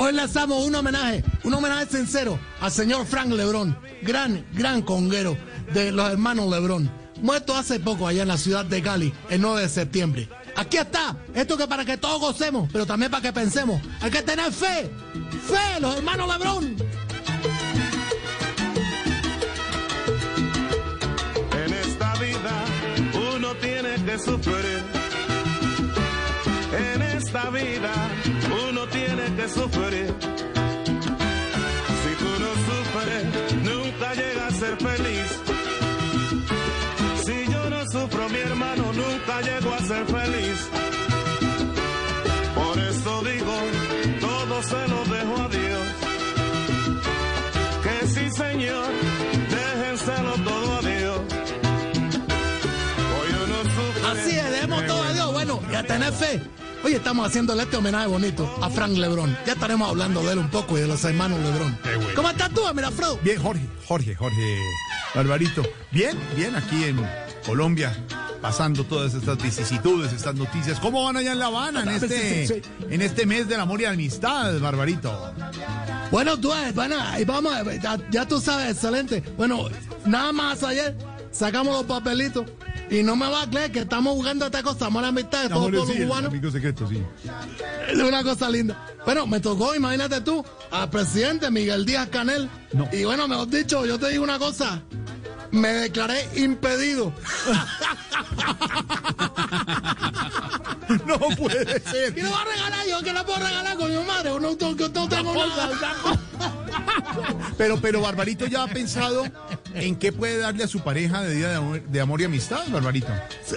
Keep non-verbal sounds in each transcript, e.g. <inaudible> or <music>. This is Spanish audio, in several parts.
Hoy hacemos un homenaje, un homenaje sincero al señor Frank Lebrón, gran, gran conguero de los hermanos Lebrón, muerto hace poco allá en la ciudad de Cali, el 9 de septiembre. Aquí está, esto que para que todos gocemos, pero también para que pensemos, hay que tener fe, fe, los hermanos Lebrón. En esta vida uno tiene que sufrir. En esta vida tiene que sufrir. Si tú no sufres, nunca llegas a ser feliz. Si yo no sufro, mi hermano nunca llego a ser feliz. Por eso digo, todo se lo dejo a Dios. Que sí, Señor, déjenselo todo a Dios. Hoy uno sufre. Así es, dejemos todo a Dios, bueno, y a tener fe. Hoy estamos haciéndole este homenaje bonito a Frank Lebrón. Ya estaremos hablando de él un poco y de los hermanos Lebrón. bueno. ¿Cómo estás tú, Mirafredo? Bien, Jorge, Jorge, Jorge Barbarito. Bien, bien aquí en Colombia, pasando todas estas vicisitudes, estas noticias. ¿Cómo van allá en La Habana en este, Sí, sí, en este mes del amor y amistad, Barbarito? Bueno, tú, eh, bueno, y vamos, eh, ya, ya tú sabes, excelente. Bueno, nada más ayer sacamos los papelitos y no me va a creer que estamos jugando esta cosa, amor y amistad de todo Amor, pueblo sí. Es una cosa linda. Bueno, me tocó, imagínate tú, al presidente Miguel Díaz Canel. No. Y bueno, mejor dicho, yo te digo una cosa. Me declaré impedido. <laughs> No puede ser. ¿Qué le va a regalar yo? ¿Qué le puedo regalar con mi madre? No, no tengo nada. Pero, pero Barbarito ya ha pensado en qué puede darle a su pareja de día de amor, de amor y amistad, Barbarito.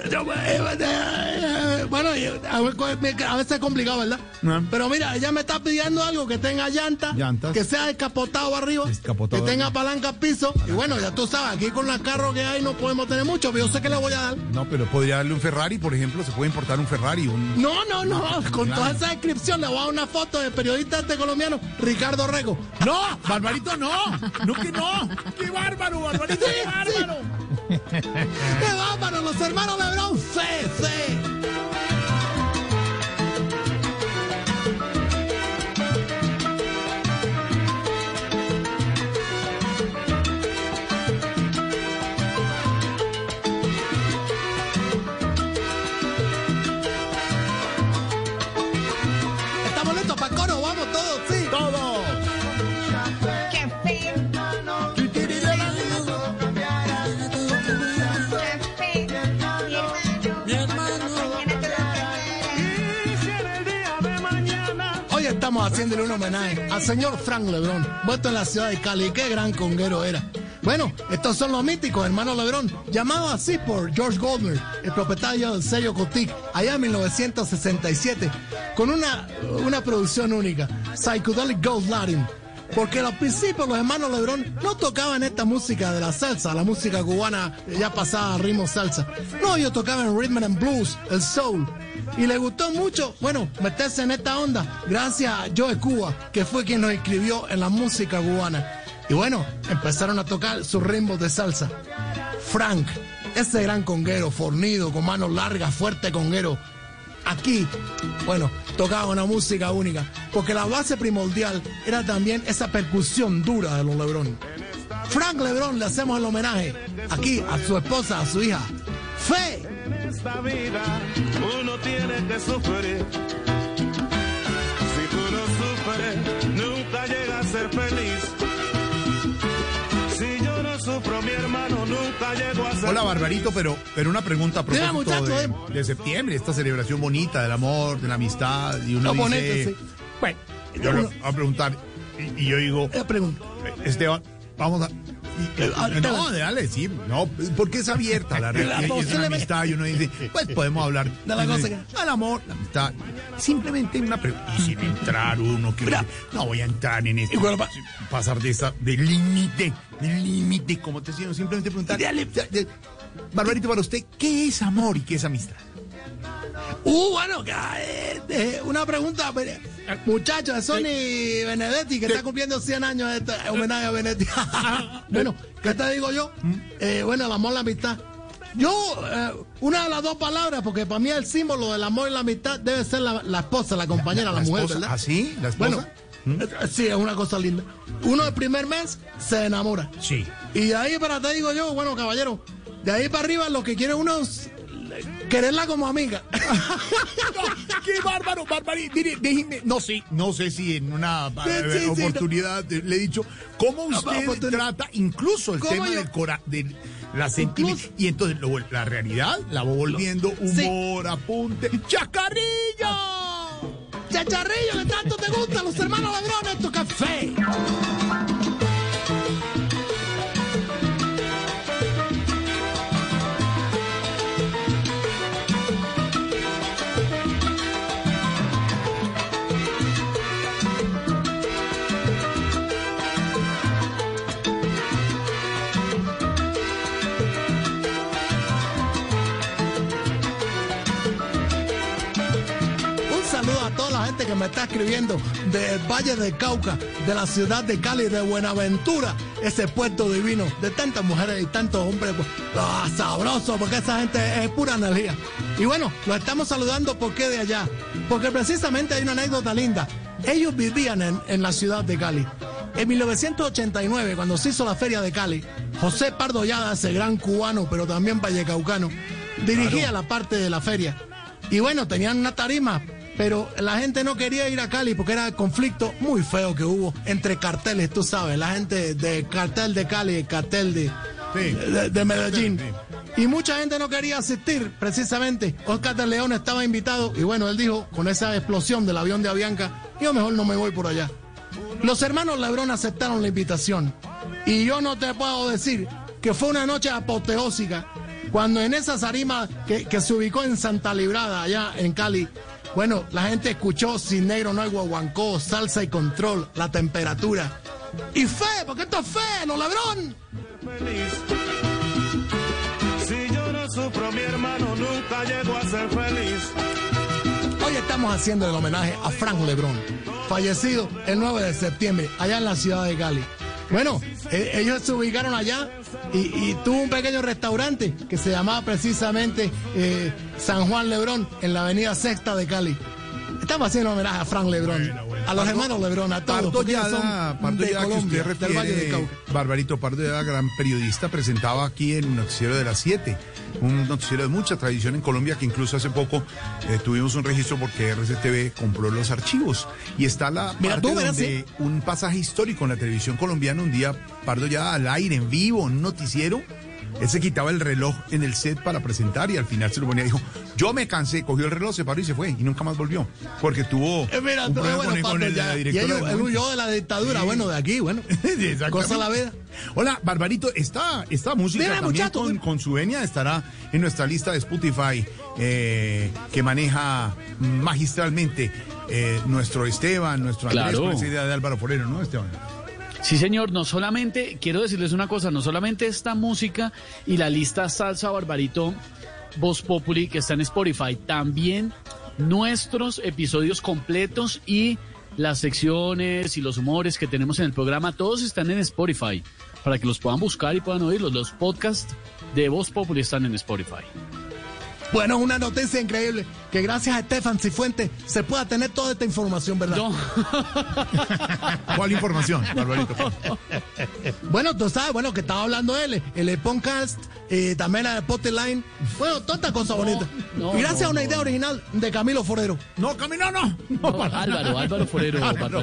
Yo, eh, eh, Bueno, a veces es complicado, ¿verdad? Ah. Pero mira, ella me está pidiendo algo que tenga llanta, Llantas. que sea descapotado arriba, Descapotado que tenga arriba. palanca al piso. Y bueno, ya tú sabes, aquí con los carros que hay no podemos tener mucho, pero yo sé que le voy a dar. No, pero podría darle un Ferrari, por ejemplo, se puede importar un Ferrari, un... No, no, no, con toda esa descripción le voy a dar una foto del periodista este colombiano, Ricardo Rego. No, Barbarito, no, no que no. Qué bárbaro, Barbarito, qué bárbaro. <laughs> ¡Qué bárbaro! Los hermanos Lebrón, fe, fe. Haciéndole un homenaje al señor Frank Lebrón, muerto en la ciudad de Cali. Qué gran conguero era. Bueno, estos son los míticos hermanos Lebrón, llamados así por George Goldner, el propietario del sello Cotic, allá en 1967, con una, una producción única, Psychedelic Gold Latin. Porque al principio los hermanos Lebrón no tocaban esta música de la salsa, la música cubana ya pasada a ritmo salsa. No, ellos tocaban rhythm and blues, el soul. Y le gustó mucho, bueno, meterse en esta onda gracias a Joe Cuba, que fue quien nos escribió en la música cubana. Y bueno, empezaron a tocar sus ritmos de salsa. Frank, ese gran conguero, fornido, con manos largas, fuerte conguero. Aquí, bueno, tocaba una música única, porque la base primordial era también esa percusión dura de los Lebrón. Frank Lebrón le hacemos el homenaje aquí a su esposa, a su hija. Fe, en esta vida uno tiene que sufrir. Si tú no sufres, nunca llegas a ser feliz. Hola, Barbarito, pero, pero una pregunta a propósito de, de septiembre, esta celebración bonita del amor, de la amistad, y uno no dice... sí. Bueno, Yo voy a preguntar, y, y yo digo, pregunta. Esteban, vamos a... y- Eh, no, dale, sí, no, porque es abierta la <laughs> realidad y es una amistad y uno dice, <laughs> pues podemos hablar De la cosa que- al amor, la amistad, simplemente una pregunta, y sin entrar uno que dice, no voy a entrar en esto, bueno, pa- pasar de esa, del límite, del límite, como te decía, simplemente preguntar, Dale. de- Barbarito, para usted, ¿qué es amor y qué es amistad? Uh, bueno, eh, eh, una pregunta, pero, eh, muchacho de Sony Benedetti, que está cumpliendo 100 años de este homenaje a Benedetti. <laughs> bueno, ¿qué te digo yo? Eh, bueno, el amor, la amistad. Yo, eh, una de las dos palabras, porque para mí el símbolo del amor y la amistad debe ser la, la esposa, la compañera, la, mujer, esposa, ¿verdad? ¿Ah, sí? ¿La esposa? Bueno, eh, sí, es una cosa linda. Uno el primer mes se enamora. Sí. Y de ahí para te digo yo, bueno, caballero, de ahí para arriba lo que quiere uno es quererla como amiga. No, <laughs> ¡Qué bárbaro, bárbaro! Mire, déjeme, no sé, no sé si en una Sí, sí, sí, oportunidad le he dicho cómo usted trata incluso el ¿Cómo tema yo? del cora, de la sentimiento. Y entonces lo la realidad la va volviendo Sí. humor, apunte. ¡Chacarrillo! Chacharrillo, que tanto te gusta, los hermanos ladrones, tu café. Gente que me está escribiendo del Valle del Cauca, de la ciudad de Cali, de Buenaventura, ese puerto divino, de tantas mujeres y tantos hombres, pues, ah, sabroso, porque esa gente es pura energía. Y bueno, los estamos saludando, ¿por qué de allá? Porque precisamente hay una anécdota linda. Ellos vivían en, en la ciudad de Cali. En 1989, cuando se hizo la feria de Cali, José Pardo Llada, ese gran cubano, pero también vallecaucano, dirigía la parte de la feria. Y bueno, tenían una tarima, pero la gente no quería ir a Cali porque era el conflicto muy feo que hubo entre carteles, tú sabes, la gente del cartel de Cali cartel de, Sí. de, de Medellín. Y mucha gente no quería asistir, precisamente. Oscar de León estaba invitado y bueno, él dijo, con esa explosión del avión de Avianca, yo mejor no me voy por allá. Los hermanos Lebrón aceptaron la invitación y yo no te puedo decir que fue una noche apoteósica cuando en esa zarima que, que se ubicó en Santa Librada, allá en Cali, bueno, la gente escuchó Sin Negro No hay Guaguancó, Salsa y Control, la temperatura. Y fe, porque esto es fe, no Lebrón. feliz. Si yo no sufro, mi hermano nunca llegó a ser feliz. Hoy estamos haciendo el homenaje a Frank Lebrón, fallecido el 9 de septiembre, allá en la ciudad de Cali. Bueno, eh, ellos se ubicaron allá y, tuvo un pequeño restaurante que se llamaba precisamente eh, San Juan Lebrón en la avenida Sexta de Cali. Estamos haciendo homenaje a Frank Lebrón. A los hermanos Lebrón, a todos, Pardo son Pardo de que del Valle Cauca. Barbarito Pardo Llada, gran periodista, presentaba aquí en Noticiero de las 7, un noticiero de mucha tradición en Colombia que incluso hace poco eh, tuvimos un registro porque RCTV compró los archivos y está la Mira parte donde un pasaje histórico en la televisión colombiana, un día Pardo Llada al aire, en vivo, en un noticiero, él se quitaba el reloj en el set para presentar y al final se lo ponía, dijo, yo me cansé, cogió el reloj, se paró y se fue y nunca más volvió, porque tuvo Eh, mira, un tú, problema bueno, con, Pablo, el, ya- la y directora ellos, él momento. huyó de la dictadura, Sí. bueno, de aquí, bueno, <laughs> cosa la vida. Hola, Barbarito, esta, esta música Dime, también muchacho, con, dime. con su venia estará en nuestra lista de Spotify eh, que maneja magistralmente eh, nuestro Esteban, nuestro Andrés, Claro. con esa idea de Álvaro Forero, ¿no, Esteban? Sí, señor, no solamente, quiero decirles una cosa, no solamente esta música y la lista Salsa Barbarito Voz Populi que está en Spotify, también nuestros episodios completos y las secciones y los humores que tenemos en el programa, todos están en Spotify, para que los puedan buscar y puedan oírlos. Los podcasts de Voz Populi están en Spotify. Bueno, una noticia increíble, que gracias a Estefan Cifuentes se pueda tener toda esta información, ¿verdad? No, <laughs> ¿Cuál información, Barbarito? <laughs> Bueno, tú sabes, bueno, que estaba hablando él, el podcast, eh, también la Line, bueno, toda esta cosa bonita. no, y gracias no, a una no. idea original de Camilo Forero. No, Camino, no. no, Álvaro, Álvaro Forero, Barbarito.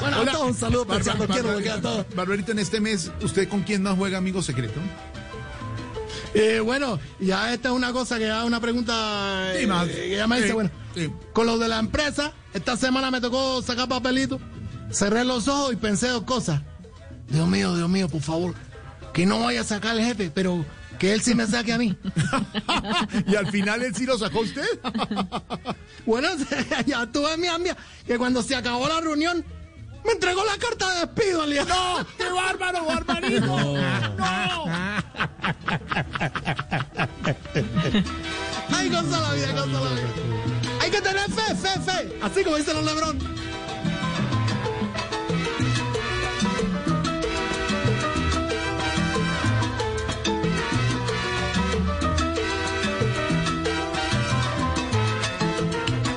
Bueno, a todos un saludo especial, todos. Barbarito, en este mes, ¿usted con quién más juega Amigo Secreto? Eh, bueno, ya esta es una cosa que ya una pregunta eh, Sí, más. que ya me dice, Sí, bueno, sí. con lo de la empresa, esta semana me tocó sacar papelito, cerré los ojos y pensé dos cosas. Dios mío, Dios mío, por favor, que no vaya a sacar el jefe, pero que él sí me saque a mí. <laughs> y al final él sí lo sacó usted. <laughs> bueno, <laughs> ya tuve mi ambia, que cuando se acabó la reunión, me entregó la carta de despido día. ¡No! ¡Qué bárbaro, barbarito! ¡No! Ay, goza la vida, goza la vida. Hay que tener fe, fe, fe. Así como dicen los Lebrón.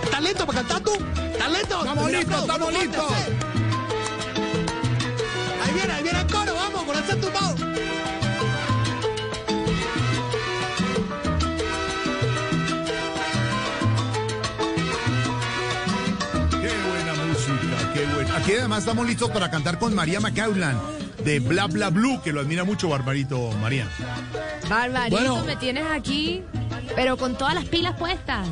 ¿Estás listo para cantar tú? ¿Estás listo? Estamos listos, estamos listos. Aquí además estamos listos para cantar con María McCaullan de Bla Bla Blue, que lo admira mucho Barbarito María. Barbarito, Bueno. me tienes aquí, pero con todas las pilas puestas.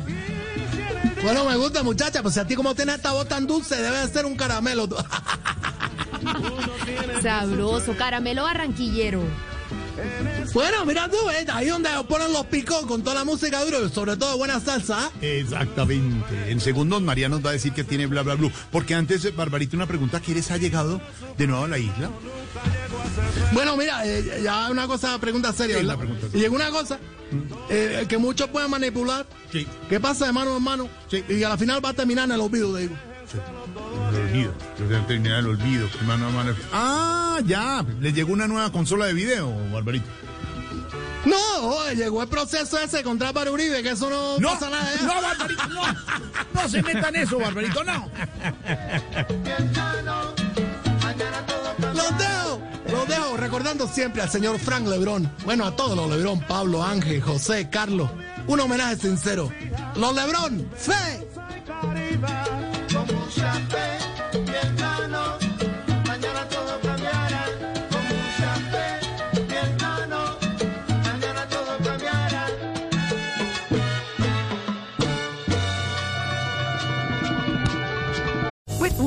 Bueno, me gusta, muchacha, pues a ti como tienes esta voz tan dulce, debe de ser un caramelo. <laughs> Sabroso, caramelo barranquillero. Bueno, mira tú, ¿eh? ahí donde ponen los picos con toda la música dura y sobre todo buena salsa. Exactamente. En segundos María nos va a decir que tiene Bla Bla Blue. Porque antes, Barbarito, una pregunta. ¿Quieres ha llegado de nuevo a la isla? Bueno, mira, eh, ya una cosa, pregunta seria, Sí, pregunta Y llegó una cosa eh, que muchos pueden manipular. Sí. ¿Qué pasa de mano en mano? Sí. Y a la final va a terminar en el olvido, digo. El olvido. Voy a terminar el olvido. mano a mano. Ah, ya. Le llegó una nueva consola de video, Barbarito. No, llegó el proceso ese contra para Uribe, que eso no, pasa nada. ¿eh? no, Barbarito, no. No se meta en eso, Barbarito, no. Los dejo, los dejo recordando siempre al señor Frank Lebrón. Bueno, a todos los Lebrón, Pablo, Ángel, José, Carlos. Un homenaje sincero. Los Lebrón, fe.